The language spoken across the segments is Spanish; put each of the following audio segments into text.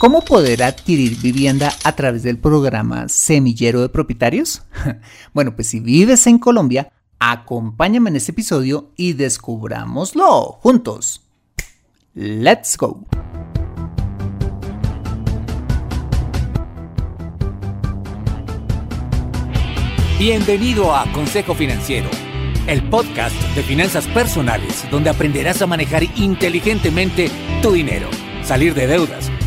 ¿Cómo poder adquirir vivienda a través del programa Semillero de Propietarios? Bueno, pues si vives en Colombia, acompáñame en este episodio y descubrámoslo juntos. ¡Let's go! Bienvenido a Consejo Financiero, el podcast de finanzas personales donde aprenderás a manejar inteligentemente tu dinero, salir de deudas,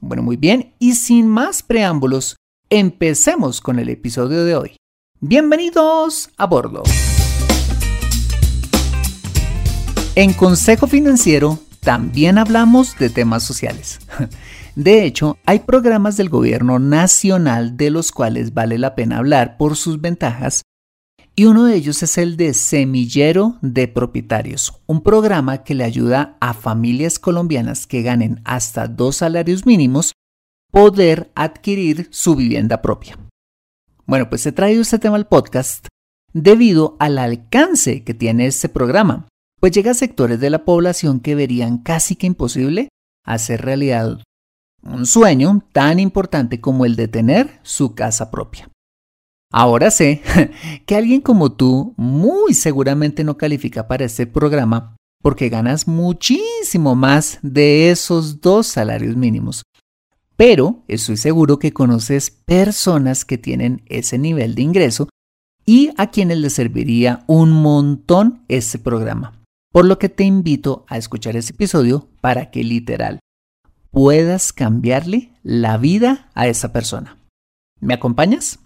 Bueno, muy bien, y sin más preámbulos, empecemos con el episodio de hoy. Bienvenidos a bordo. En Consejo Financiero también hablamos de temas sociales. De hecho, hay programas del gobierno nacional de los cuales vale la pena hablar por sus ventajas y uno de ellos es el de Semillero de Propietarios, un programa que le ayuda a familias colombianas que ganen hasta dos salarios mínimos poder adquirir su vivienda propia. Bueno, pues he traído este tema al podcast debido al alcance que tiene este programa pues llega a sectores de la población que verían casi que imposible hacer realidad un sueño tan importante como el de tener su casa propia. Ahora sé que alguien como tú muy seguramente no califica para este programa porque ganas muchísimo más de esos dos salarios mínimos. Pero estoy seguro que conoces personas que tienen ese nivel de ingreso y a quienes les serviría un montón este programa. Por lo que te invito a escuchar este episodio para que literal puedas cambiarle la vida a esa persona. ¿Me acompañas?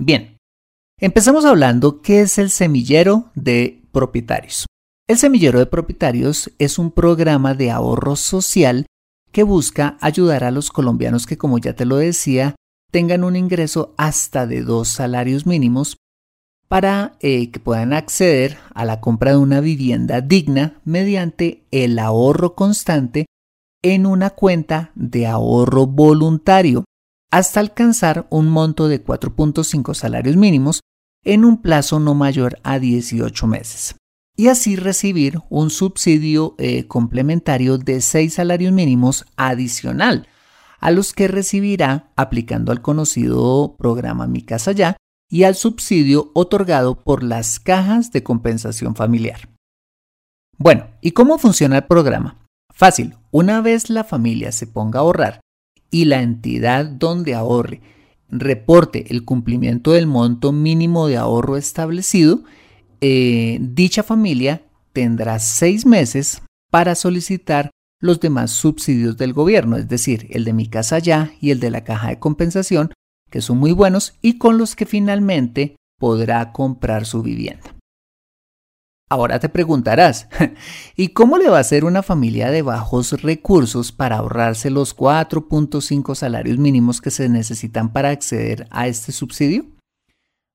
Bien, empezamos hablando qué es el semillero de propietarios. El semillero de propietarios es un programa de ahorro social que busca ayudar a los colombianos que, como ya te lo decía, tengan un ingreso hasta de dos salarios mínimos para eh, que puedan acceder a la compra de una vivienda digna mediante el ahorro constante en una cuenta de ahorro voluntario hasta alcanzar un monto de 4.5 salarios mínimos en un plazo no mayor a 18 meses y así recibir un subsidio eh, complementario de 6 salarios mínimos adicional a los que recibirá aplicando al conocido programa Mi Casa Ya y al subsidio otorgado por las cajas de compensación familiar. Bueno, ¿y cómo funciona el programa? Fácil, una vez la familia se ponga a ahorrar y la entidad donde ahorre reporte el cumplimiento del monto mínimo de ahorro establecido, eh, dicha familia tendrá seis meses para solicitar los demás subsidios del gobierno, es decir, el de mi casa ya y el de la caja de compensación, que son muy buenos y con los que finalmente podrá comprar su vivienda. Ahora te preguntarás, ¿y cómo le va a hacer una familia de bajos recursos para ahorrarse los 4.5 salarios mínimos que se necesitan para acceder a este subsidio?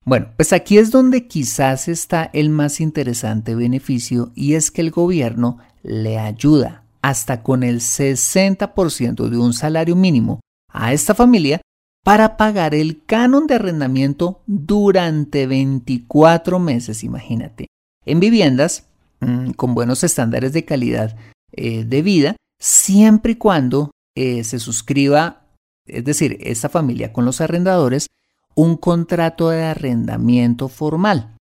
Bueno, pues aquí es donde quizás está el más interesante beneficio y es que el gobierno le ayuda hasta con el 60% de un salario mínimo a esta familia para pagar el canon de arrendamiento durante 24 meses, imagínate en viviendas mm, con buenos estándares de calidad eh, de vida, siempre y cuando eh, se suscriba, es decir, esta familia con los arrendadores, un contrato de arrendamiento formal.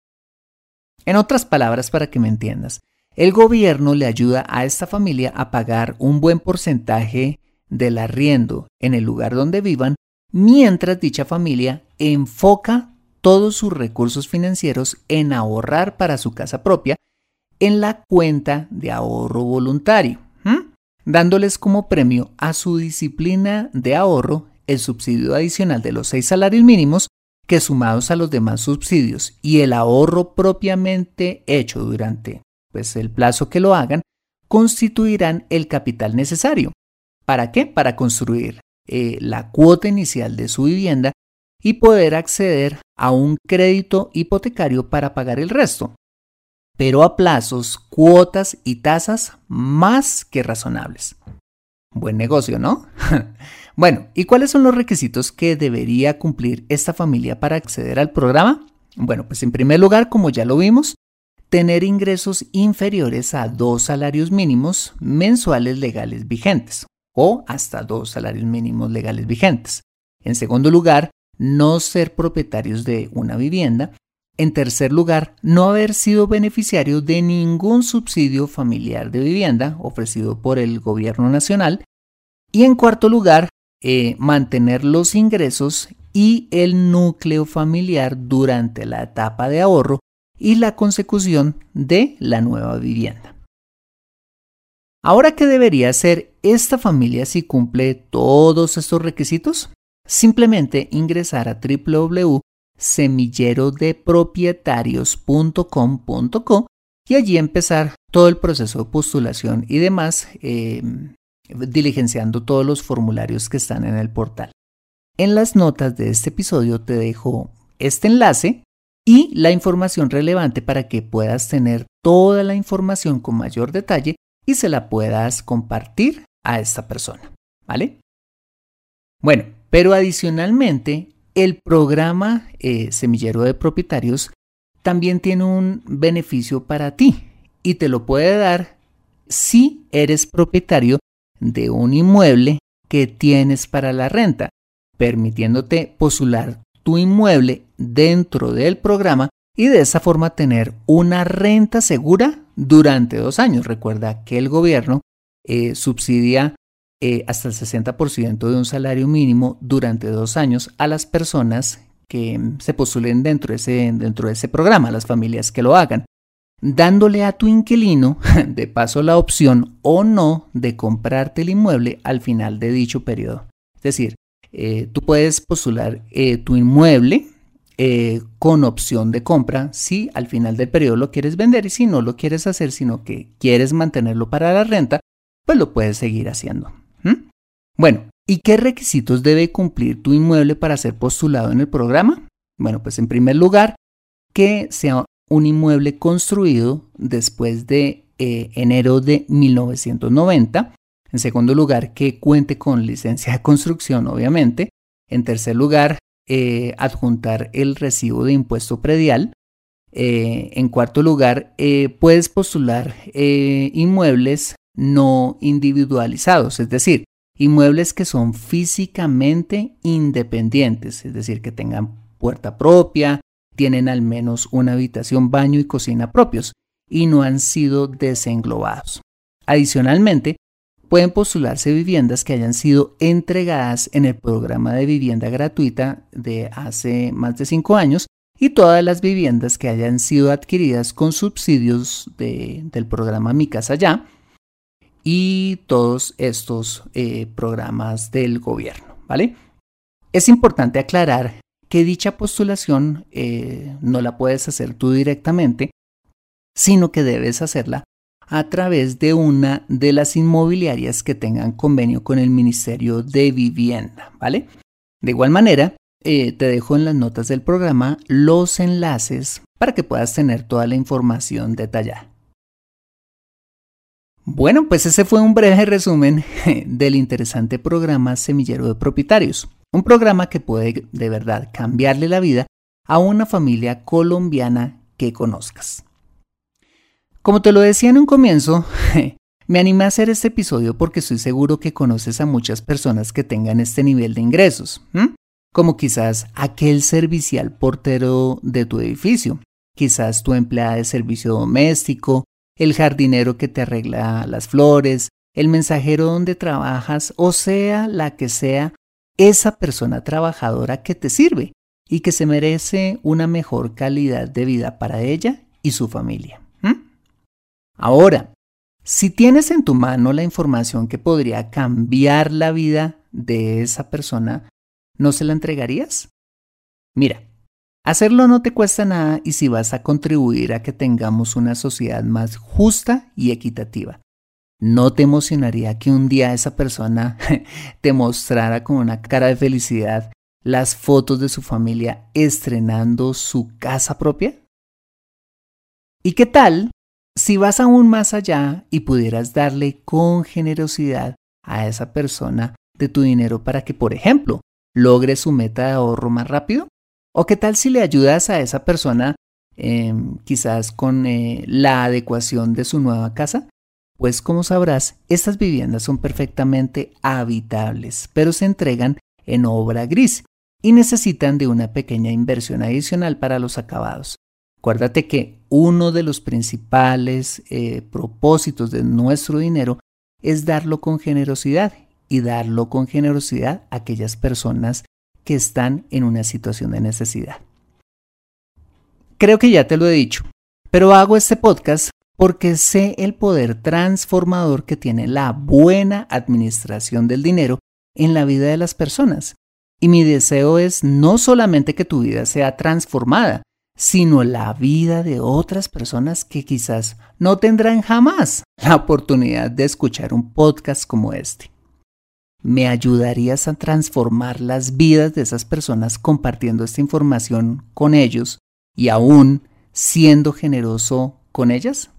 En otras palabras, para que me entiendas, el gobierno le ayuda a esta familia a pagar un buen porcentaje del arriendo en el lugar donde vivan, mientras dicha familia enfoca todos sus recursos financieros en ahorrar para su casa propia en la cuenta de ahorro voluntario, dándoles como premio a su disciplina de ahorro el subsidio adicional de los seis salarios mínimos que sumados a los demás subsidios y el ahorro propiamente hecho durante pues, el plazo que lo hagan, constituirán el capital necesario. ¿Para qué? Para construir eh, la cuota inicial de su vivienda y poder acceder a un crédito hipotecario para pagar el resto, pero a plazos, cuotas y tasas más que razonables. Buen negocio, ¿no? bueno, ¿y cuáles son los requisitos que debería cumplir esta familia para acceder al programa? Bueno, pues en primer lugar, como ya lo vimos, tener ingresos inferiores a dos salarios mínimos mensuales legales vigentes o hasta dos salarios mínimos legales vigentes. En segundo lugar, no ser propietarios de una vivienda. En tercer lugar, no haber sido beneficiario de ningún subsidio familiar de vivienda ofrecido por el gobierno nacional. Y en cuarto lugar, eh, mantener los ingresos y el núcleo familiar durante la etapa de ahorro y la consecución de la nueva vivienda. Ahora, ¿qué debería hacer esta familia si cumple todos estos requisitos? Simplemente ingresar a www.semillerodepropietarios.com.co y allí empezar todo el proceso de postulación y demás, em, diligenciando todos los formularios que están en el portal. En las notas de este episodio te dejo este enlace y la información relevante para que puedas tener toda la información con mayor detalle y se la puedas compartir a esta persona. ¿Vale? Bueno, pero adicionalmente, el programa eh, Semillero de Propietarios también tiene un beneficio para ti y te lo puede dar si eres propietario de un inmueble que tienes para la renta, permitiéndote postular tu inmueble dentro del programa y de esa forma tener una renta segura durante dos años. Recuerda que el gobierno eh, subsidia eh, hasta el 60% de un salario mínimo durante dos años a las personas que mm, se postulen dentro de, ese, dentro de ese programa, las familias que lo hagan, dándole a tu inquilino de paso la opción o no de comprarte el inmueble al final de dicho periodo. Es decir, eh, tú puedes postular eh, tu inmueble con opción de compra si al final del periodo lo quieres vender y si no lo quieres hacer, sino que quieres mantenerlo para la renta, pues lo puedes seguir haciendo. Bueno, ¿y qué requisitos debe cumplir tu inmueble para ser postulado en el programa? Bueno, pues en primer lugar, que sea un inmueble construido después de eh, enero de 1990. En segundo lugar, que cuente con licencia de construcción, obviamente. En tercer lugar, eh, adjuntar el recibo de impuesto predial. Eh, en cuarto lugar, puedes postular inmuebles no individualizados, es decir, inmuebles que son físicamente independientes, es decir, que tengan puerta propia, tienen al menos una habitación, baño y cocina propios y no han sido desenglobados. Adicionalmente, pueden postularse viviendas que hayan sido entregadas en el programa de vivienda gratuita de hace más de cinco años y todas las viviendas que hayan sido adquiridas con subsidios del programa Mi Casa Ya y todos estos eh, programas del gobierno, ¿vale? Es importante aclarar que dicha postulación eh, no la puedes hacer tú directamente, sino que debes hacerla a través de una de las inmobiliarias que tengan convenio con el Ministerio de Vivienda, ¿vale? De igual manera, eh, te dejo en las notas del programa los enlaces para que puedas tener toda la información detallada. Bueno, pues ese fue un breve resumen del interesante programa Semillero de Propietarios, un programa que puede de verdad cambiarle la vida a una familia colombiana que conozcas. Como te lo decía en un comienzo, me animé a hacer este episodio porque estoy seguro que conoces a muchas personas que tengan este nivel de ingresos, como quizás aquel servicial portero de tu edificio, quizás tu empleada de servicio doméstico, el jardinero que te arregla las flores, el mensajero donde trabajas, o sea, la que sea esa persona trabajadora que te sirve y que se merece una mejor calidad de vida para ella y su familia. Ahora, si tienes en tu mano la información que podría cambiar la vida de esa persona, ¿no se la entregarías? Mira, Hacerlo no te cuesta nada y si vas a contribuir a que tengamos una sociedad más justa y equitativa. ¿No te emocionaría que un día esa persona te mostrara con una cara de felicidad las fotos de su familia estrenando su casa propia? ¿Y qué tal si vas aún más allá y pudieras darle con generosidad a esa persona de tu dinero para que, por ejemplo, logre su meta de ahorro más rápido? ¿O qué tal si le ayudas a esa persona em, quizás con eh, la adecuación de su nueva casa? Pues como sabrás, estas viviendas son perfectamente habitables, pero se entregan en obra gris y necesitan de una pequeña inversión adicional para los acabados. Acuérdate que uno de los principales eh, propósitos de nuestro dinero es darlo con generosidad y darlo con generosidad a aquellas personas que están en una situación de necesidad. Creo que ya te lo he dicho, pero hago este podcast porque sé el poder transformador que tiene la buena administración del dinero en la vida de las personas. Y mi deseo es no solamente que tu vida sea transformada, sino la vida de otras personas que quizás no tendrán jamás la oportunidad de escuchar un podcast como este. ¿Me ayudarías a transformar las vidas de esas personas compartiendo esta información con ellos y aún siendo generoso con ellas?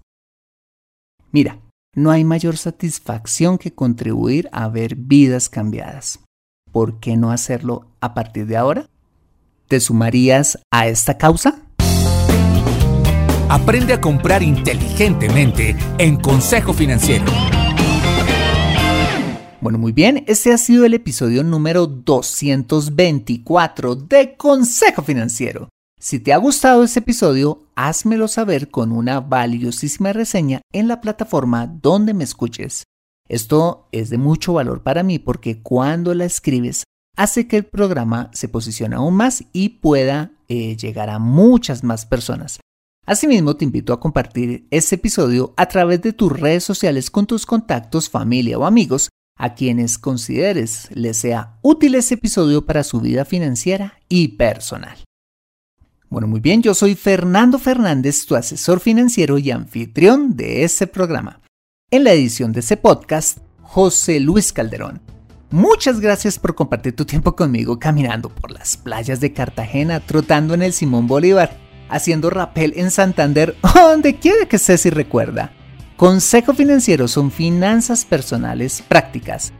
Mira, no hay mayor satisfacción que contribuir a ver vidas cambiadas. ¿Por qué no hacerlo a partir de ahora? ¿Te sumarías a esta causa? Aprende a comprar inteligentemente en Consejo Financiero. Bueno, muy bien, este ha sido el episodio número 224 de Consejo Financiero. Si te ha gustado este episodio, házmelo saber con una valiosísima reseña en la plataforma donde me escuches. Esto es de mucho valor para mí porque cuando la escribes hace que el programa se posicione aún más y pueda eh, llegar a muchas más personas. Asimismo, te invito a compartir este episodio a través de tus redes sociales con tus contactos, familia o amigos a quienes consideres les sea útil este episodio para su vida financiera y personal. Bueno, muy bien, yo soy Fernando Fernández, tu asesor financiero y anfitrión de este programa. En la edición de este podcast, José Luis Calderón. Muchas gracias por compartir tu tiempo conmigo caminando por las playas de Cartagena, trotando en el Simón Bolívar, haciendo rappel en Santander, donde quiera que estés y recuerda. Consejo Financiero son finanzas personales prácticas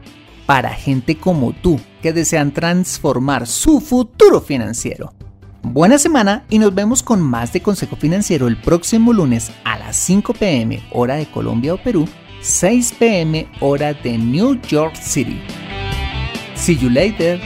para gente como tú que desean transformar su futuro financiero. Buena semana y nos vemos con más de Consejo Financiero el próximo lunes a las 5 pm hora de Colombia o Perú, 6 pm hora de New York City. See you later.